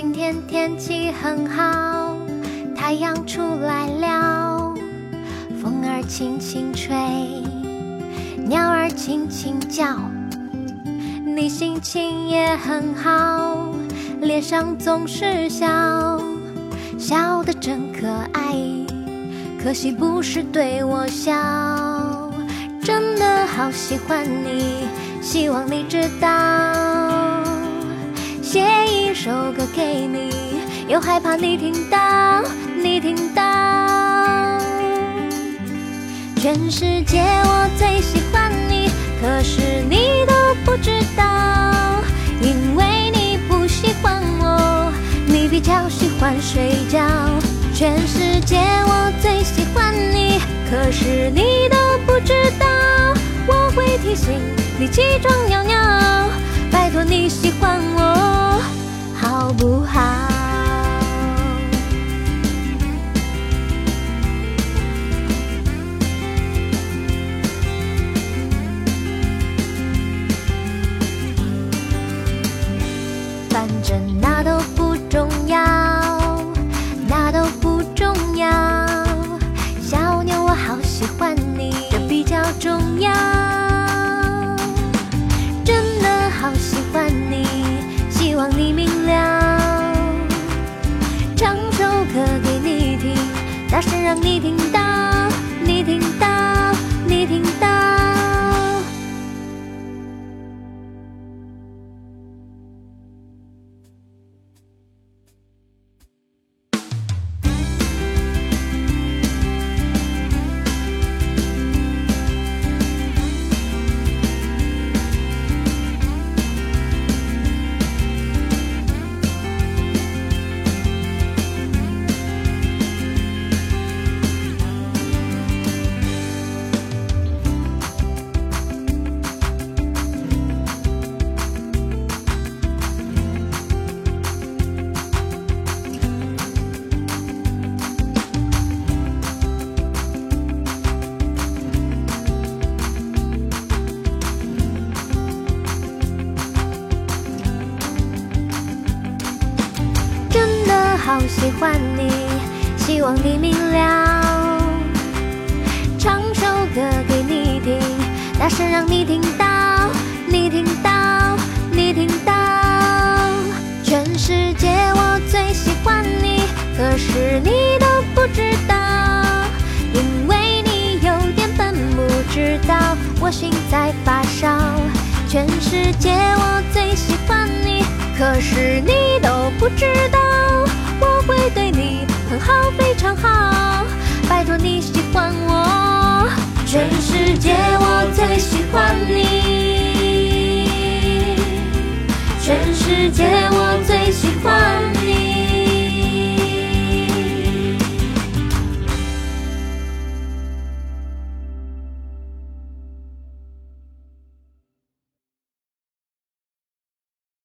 今天天气很好，太阳出来了，风儿轻轻吹，鸟儿轻轻叫，你心情也很好，脸上总是笑，笑得真可爱。可惜不是对我笑，真的好喜欢你，希望你知道。首歌给你，又害怕你听到，你听到。全世界我最喜欢你，可是你都不知道，因为你不喜欢我，你比较喜欢睡觉。全世界我最喜欢你，可是你都不知道，我会提醒你起床尿尿，拜托你喜欢我不好？好喜欢你，希望你明了。唱首歌给你听，大声让你听到，你听到，你听到。全世界我最喜欢你，可是你都不知道，因为你有点笨，不知道我心在发烧。全世界我最喜欢你，可是你都不知道，世界我最喜欢你。全世界我最喜